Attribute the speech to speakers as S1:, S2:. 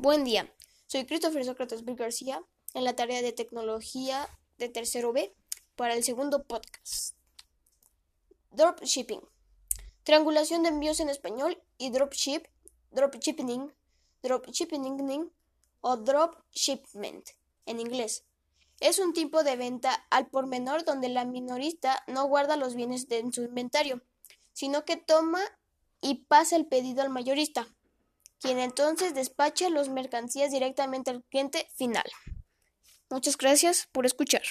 S1: Buen día, soy Christopher Sócrates B. García en la tarea de tecnología de tercero B para el segundo podcast. Dropshipping. Triangulación de envíos en español y dropship, dropshipping, dropshipping o dropshipment en inglés. Es un tipo de venta al por menor donde la minorista no guarda los bienes en su inventario, sino que toma y pasa el pedido al mayorista quien entonces despacha las mercancías directamente al cliente final. Muchas gracias por escuchar.